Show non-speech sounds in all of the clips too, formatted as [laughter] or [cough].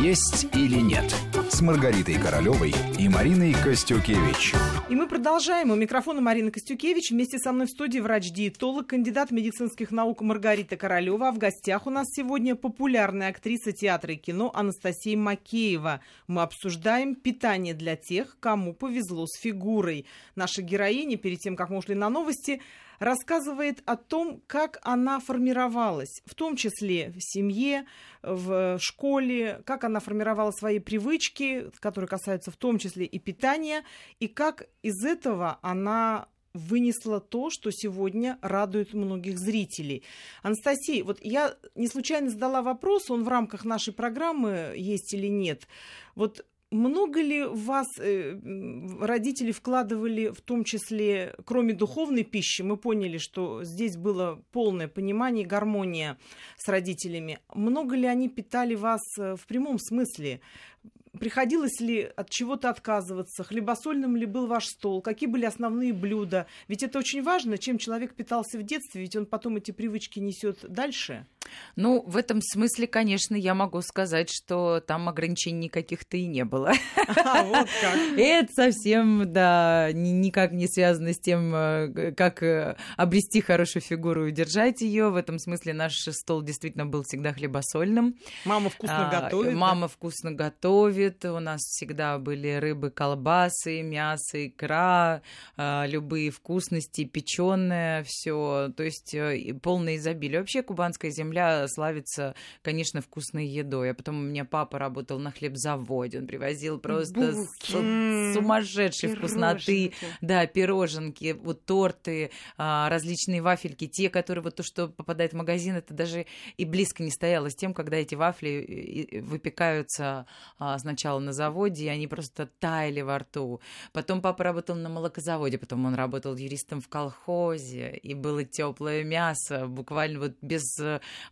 «Есть или нет» с Маргаритой Королевой и Мариной Костюкевич. И мы продолжаем. У микрофона Марина Костюкевич. Вместе со мной в студии врач-диетолог, кандидат медицинских наук Маргарита Королева. А в гостях у нас сегодня популярная актриса театра и кино Анастасия Макеева. Мы обсуждаем питание для тех, кому повезло с фигурой. Наша героиня, перед тем, как мы ушли на новости, рассказывает о том, как она формировалась, в том числе в семье, в школе, как она формировала свои привычки, которые касаются в том числе и питания, и как из этого она вынесла то, что сегодня радует многих зрителей. Анастасия, вот я не случайно задала вопрос, он в рамках нашей программы есть или нет. Вот много ли вас э, родители вкладывали, в том числе, кроме духовной пищи, мы поняли, что здесь было полное понимание, гармония с родителями. Много ли они питали вас э, в прямом смысле? Приходилось ли от чего-то отказываться? Хлебосольным ли был ваш стол? Какие были основные блюда? Ведь это очень важно, чем человек питался в детстве, ведь он потом эти привычки несет дальше. Ну, в этом смысле, конечно, я могу сказать, что там ограничений никаких-то и не было. А, вот [laughs] как. Это совсем, да, никак не связано с тем, э, как э, обрести хорошую фигуру и удержать ее. В этом смысле наш стол действительно был всегда хлебосольным. Мама вкусно а, готовит. Мама да? вкусно готовит. У нас всегда были рыбы, колбасы, мясо, икра, а, любые вкусности, печеное, все. То есть э, полное изобилие. Вообще кубанская земля земля славится, конечно, вкусной едой. А потом у меня папа работал на хлебзаводе, он привозил просто с, сумасшедшей пироженки. вкусноты. Да, пироженки, вот торты, а, различные вафельки. Те, которые вот то, что попадает в магазин, это даже и близко не стояло с тем, когда эти вафли выпекаются а, сначала на заводе, и они просто таяли во рту. Потом папа работал на молокозаводе, потом он работал юристом в колхозе, и было теплое мясо, буквально вот без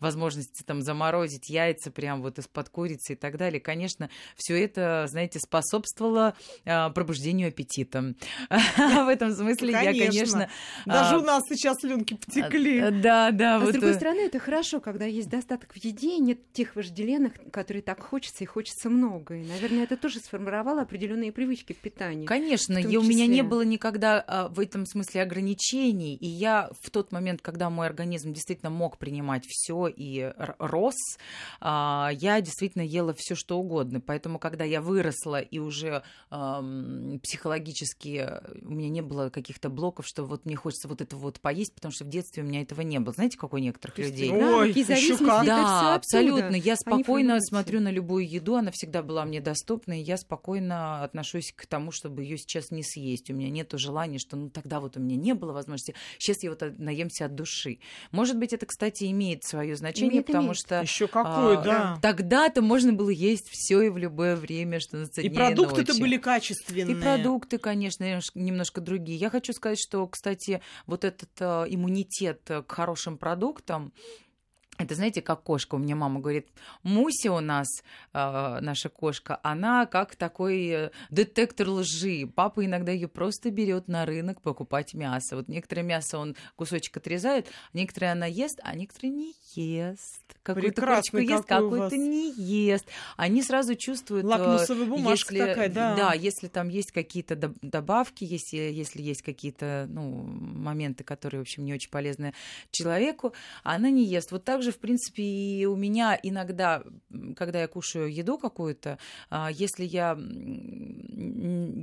возможности там заморозить яйца прям вот из-под курицы и так далее. Конечно, все это, знаете, способствовало а, пробуждению аппетита. [laughs] В этом смысле я, конечно... Даже у нас сейчас слюнки потекли. А, да, да. А с другой э, стороны, это хорошо, когда есть достаток в еде, нет тех вожделенных, которые так хочется, и хочется много. И, наверное, это тоже сформировало определенные привычки к питанию. Конечно, и у меня не было никогда в этом смысле ограничений, и я в тот момент, когда мой организм действительно мог принимать все и рос, а, я действительно ела все что угодно. Поэтому, когда я выросла и уже психологически у меня не было каких-то блоков, что вот мне хочется вот это вот поесть, потому что в детстве у меня этого не было. Знаете, как у некоторых людей? Ой, еще как. Да, абсолютно. Я спокойно смотрю на любую еду, она всегда была мне доступна, и я спокойно отношусь к тому, чтобы ее сейчас не съесть. У меня нет желания, что ну тогда вот у меня не было возможности, сейчас я вот наемся от души. Может быть, это, кстати, имеет свое свое значение, Нет, потому что еще какое, а, да. Тогда-то можно было есть все и в любое время, что на И продукты-то были качественные. И продукты, конечно, немножко другие. Я хочу сказать, что, кстати, вот этот э, иммунитет к хорошим продуктам, это, знаете, как кошка. У меня мама говорит, Муся у нас, э, наша кошка, она как такой э, детектор лжи. Папа иногда ее просто берет на рынок покупать мясо. Вот некоторое мясо он кусочек отрезает, некоторые она ест, а некоторые не ест. Какую-то курочку ест, какую-то не ест. Они сразу чувствуют... Э, Лакмусовая бумажка если, такая, да. Да, если там есть какие-то добавки, если, если есть какие-то ну, моменты, которые, в общем, не очень полезны человеку, она не ест. Вот так же, в принципе, и у меня иногда, когда я кушаю еду какую-то, а, если я...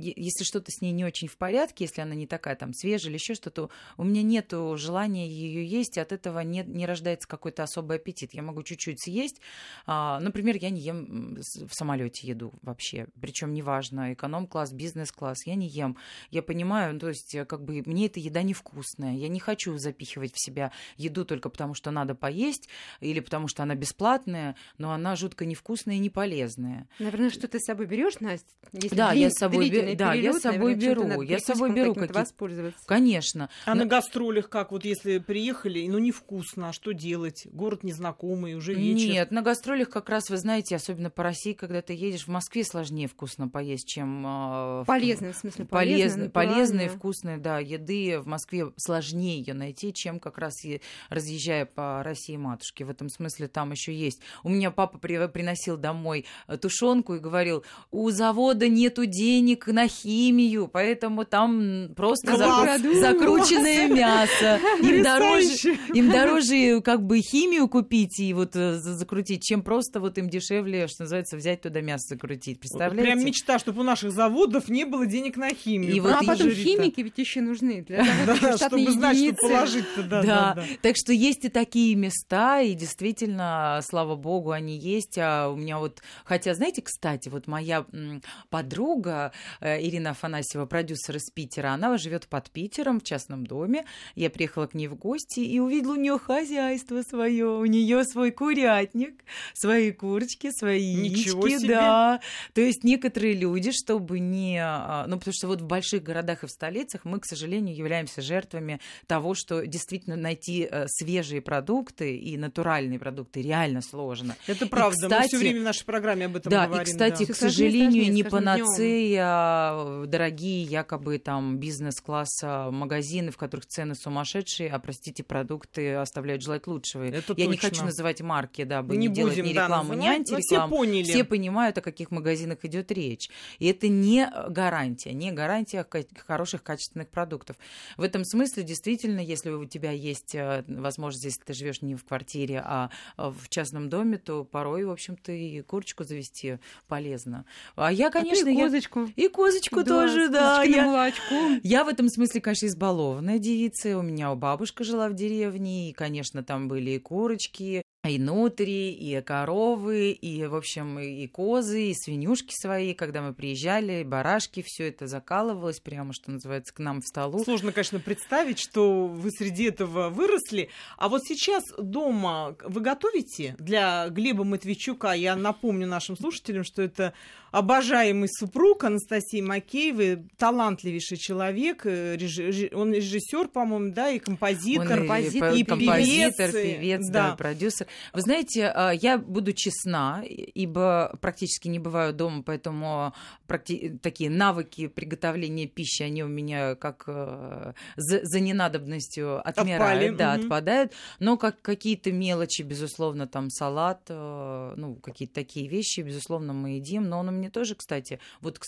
Если что-то с ней не очень в порядке, если она не такая там свежая или еще что-то, у меня нет желания ее есть, и от этого не, не рождается какой-то особый аппетит. Я могу чуть-чуть съесть. А, например, я не ем в самолете еду вообще. Причем неважно, эконом-класс, бизнес-класс, я не ем. Я понимаю, то есть, э, как бы мне эта еда невкусная. Я не хочу запихивать в себя еду только потому, что надо поесть, или потому что она бесплатная, но она жутко невкусная и не полезная. Наверное, что ты с собой берешь, Настя? Если да, я с собой, бе- да, я с собой беру. Я с собой беру какие-то. Воспользоваться. Конечно. А но... на гастролях как? Вот если приехали, ну невкусно, а что делать? Город незнакомый, уже вечер. Нет, на гастролях как раз, вы знаете, особенно по России, когда ты едешь, в Москве сложнее вкусно поесть, чем... Э, полезно, в смысле, полезно. Полезные, вкусные, да, еды в Москве сложнее ее найти, чем как раз разъезжая по России матушке матушки. В этом смысле там еще есть. У меня папа при, приносил домой э, тушенку и говорил, у завода нету денег на химию, поэтому там просто Класс! закру- закрученное мясо. Им дороже, им дороже как бы химию купить и вот э, за- закрутить, чем просто вот им дешевле, что называется, взять туда мясо закрутить. Представляете? Прям мечта, чтобы у наших заводов не было денег на химию. И вот а и потом химики ведь еще нужны для того, [laughs] чтобы Да, штатные чтобы знать, что единицы. положить-то, да, Да, да, да. так что есть и такие места, и действительно, слава богу, они есть. А у меня вот, хотя, знаете, кстати, вот моя подруга э, Ирина Афанасьева, продюсер из Питера, она живет под Питером в частном доме. Я приехала к ней в гости и увидела у нее хозяйство свое, у нее свой курятник, свои курочки, свои Ничего яички, себе. да. То есть некоторые люди, чтобы не... а, Ну, потому что вот в больших городах и в столицах мы, к сожалению, являемся жертвами того, что действительно найти э, свежие продукты и натуральные продукты реально сложно. Это правда. Мы кстати- все время в нашей программе об этом да, говорим. и, кстати, Всё к и сожалению, сложнее не панацея а, дорогие якобы там бизнес-класса магазины, в которых цены сумасшедшие, а, простите, продукты оставляют желать лучшего. Это Я не точно. хочу называть марки, дабы не не, делать будем, ни да, рекламу, ни называть, но все антирекламу. поняли. Все понимают, о каких магазинах идет речь. И это не гарантия, не гарантия хороших качественных продуктов. В этом смысле, действительно, если у тебя есть э, возможность, если ты живешь не в квартире, а а в частном доме, то порой, в общем-то, и курочку завести полезно. А я, А конечно, и я- козочку. и козочку Да, тоже, да. я- молочком. я в этом смысле, конечно, избалованная девица. У меня бабушка жила в деревне, и, конечно, там были и курочки, и нутри, и коровы, и, в общем, и и козы, и свинюшки свои. Когда мы приезжали, и барашки, все это закалывалось прямо, что называется, к нам в столу. Сложно, конечно, представить, что вы среди этого выросли. А вот сейчас дома вы готовите для Глеба Матвейчука? Я напомню нашим слушателям, что это обожаемый супруг Анастасии Макеевой, талантливейший человек, э, реж- он режиссер, по-моему, да, и композитор. Он и композитор, по- и композитор, певец, и- певец, да. да, продюсер. Вы знаете, а, я буду честна, ибо практически не бываю дома, поэтому практи- такие навыки приготовления пищи, они у меня как э, за, за ненадобностью отмирают, Отпали, да, мгм. отпадают. Но как какие-то мелочи, безусловно, там салат, э, ну, какие-то такие вещи, безусловно, мы едим. Но он у меня тоже, кстати, вот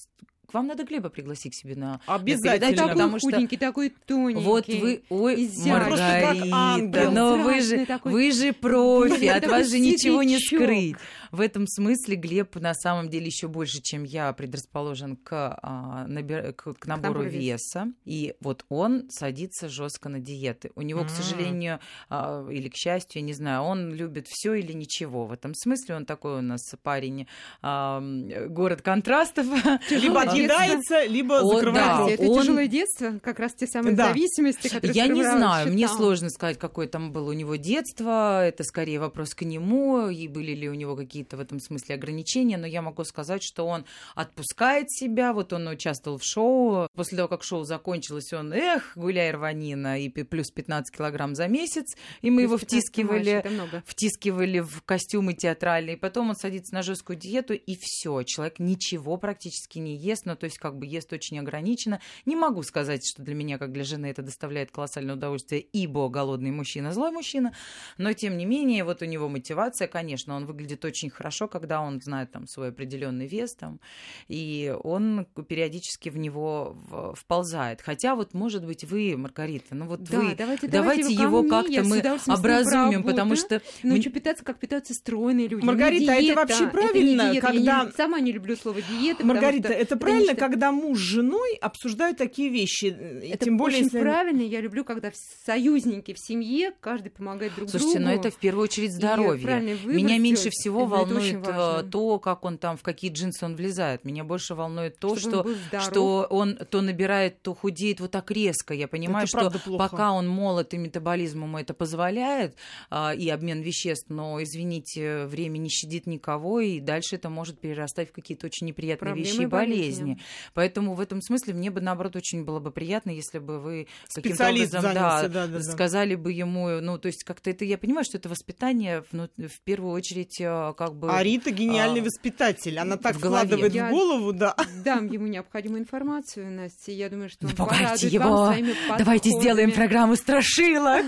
к, к вам надо Глеба пригласить к себе на, на Обязательно. передачу, Такой потому что худенький, такой тоненький. вот вы, ой, Маргарита, но вы же, такой. вы же профи, от вас же ничего не скрыть. В этом смысле Глеб на самом деле еще больше, чем я, предрасположен к, а, набир- к, к набору набору веса. веса. И вот он садится жестко на диеты. У него, к М. сожалению, а, или к счастью, я не знаю, он любит все или ничего. В этом смысле он такой у нас парень, а, город контрастов. [laughs] Либо Отъедается, либо О, закрывает да. Это он- тяжелое детство, как раз те самые Да. зависимости, которые Я не знаю, мне считал. сложно сказать, какое там было у него детство. Это скорее вопрос к нему, и были ли у него какие-то в этом смысле ограничения. Но я могу сказать, что он отпускает себя. Вот он участвовал в шоу. После того, как шоу закончилось, он, эх, гуляй, рванина, и плюс 15 килограмм за месяц. И мы его Плюс 15 втискивали мальчик, втискивали в костюмы театральные, потом он садится на жесткую диету, и все, человек ничего практически не ест, ну, то есть как бы ест очень ограниченно. Не могу сказать, что для меня, как для жены, это доставляет колоссальное удовольствие, ибо голодный мужчина, злой мужчина, но тем не менее, вот у него мотивация, конечно, он выглядит очень хорошо, когда он знает там свой определенный вес там, и он периодически в него вползает. Хотя вот, может быть, вы, Маргарита, ну вот Да, вы, давайте, давайте его как-то я мы образумим, потому что Научу питаться, как питаются стройные люди. Маргарита, Не а это диета, вообще не правильно, диета. Я когда- не- сама не люблю слово диета. Маргарита, что это правильно, нечто- когда муж с женой обсуждают такие вещи? И Это Тем более, очень если правильно. Я люблю, когда союзники в семье, каждый помогает друг Слушайте, другу. но это в первую очередь здоровье. Меня меньше всего волнует э, то, как он там, в какие джинсы он влезает. Меня больше волнует то, Чтобы он что, что он то набирает, то худеет вот так резко. Я понимаю, Это что пока он молод и метаболизм ему это позволяет, а, и обмен веществ, но, извините, время не щадит никого, и дальше это может перерастать в какие-то очень неприятные Проблемы вещи и и болезни. болезни. Жизни. Поэтому в этом смысле мне бы, наоборот, очень было бы приятно, если бы вы каким-то образом занялся, да, да, да, да. сказали бы ему, ну, то есть как-то это, я понимаю, что это воспитание, ну, в первую очередь, э, как бы... А Рита гениальный а, воспитатель. Она так в вкладывает Я- в голову, да. Дам ему необходимую информацию, Настя. Я думаю, что он Напугайте порадует его. вам своими Давайте сделаем программу страшилок.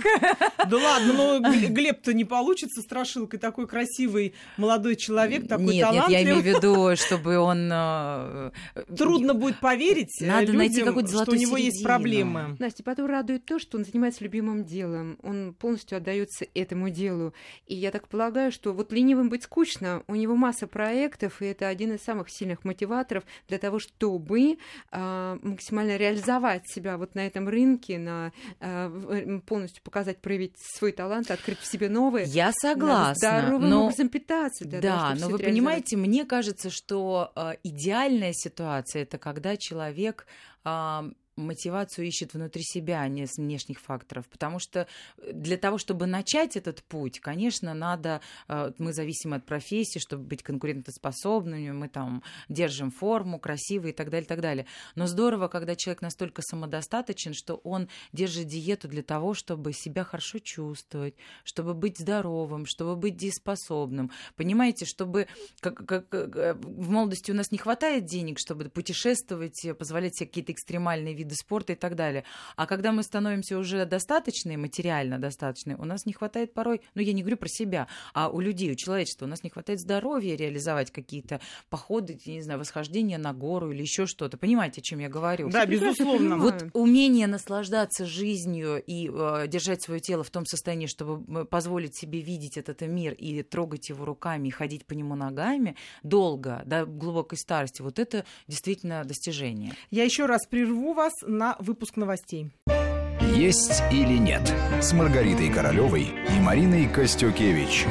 Да ладно, но Г- Глеб-то не получится страшилкой. Такой красивый молодой человек, такой нет, нет, талантливый. я имею в виду, чтобы он... э, Трудно будет поверить э, Надо найти людям, какую-то что у него есть середину. проблемы. Настя, потом радует то, что он занимается любимым делом. Он полностью отдается этому делу. И я так полагаю, что вот ленивым быть скучно. У него масса проектов, и это один из самых сильных мотиваторов для того, чтобы а, максимально реализовать себя вот на этом рынке, на а, э, полностью показать, проявить свой талант, открыть в себе новые. Я Надо согласна, здоровым но... образом питаться. для того, Да, чтобы но вы понимаете, мне кажется, что э, идеальная ситуация это когда человек а, мотивацию ищет внутри себя, а не с внешних факторов. Потому что э, для того, чтобы начать этот путь, конечно, надо, э, мы зависим от профессии, чтобы быть конкурентоспособными, мы там держим форму, красивые и так далее, и так далее. Но здорово, когда человек настолько самодостаточен, что он держит диету для того, чтобы себя хорошо чувствовать, чтобы быть здоровым, чтобы быть дееспособным. Понимаете, чтобы как, как- э, в молодости у нас не хватает денег, чтобы путешествовать, позволять себе какие-то экстремальные виды спорта и так далее. А когда мы становимся уже достаточные, материально достаточные, у нас не хватает порой, ну я не говорю про себя, а у людей, у человечества, у нас не хватает здоровья реализовать какие-то походы, не знаю, восхождения на гору или еще что-то. Понимаете, о чем я говорю? Да, безусловно. Вот умение наслаждаться жизнью и э, держать свое тело в том состоянии, чтобы позволить себе видеть этот мир и трогать его руками, и ходить по нему ногами долго, до глубокой старости, вот это действительно достижение. Я еще раз прерву вас на выпуск новостей. «Есть или нет» с Маргаритой Королевой и Мариной Костюкевич.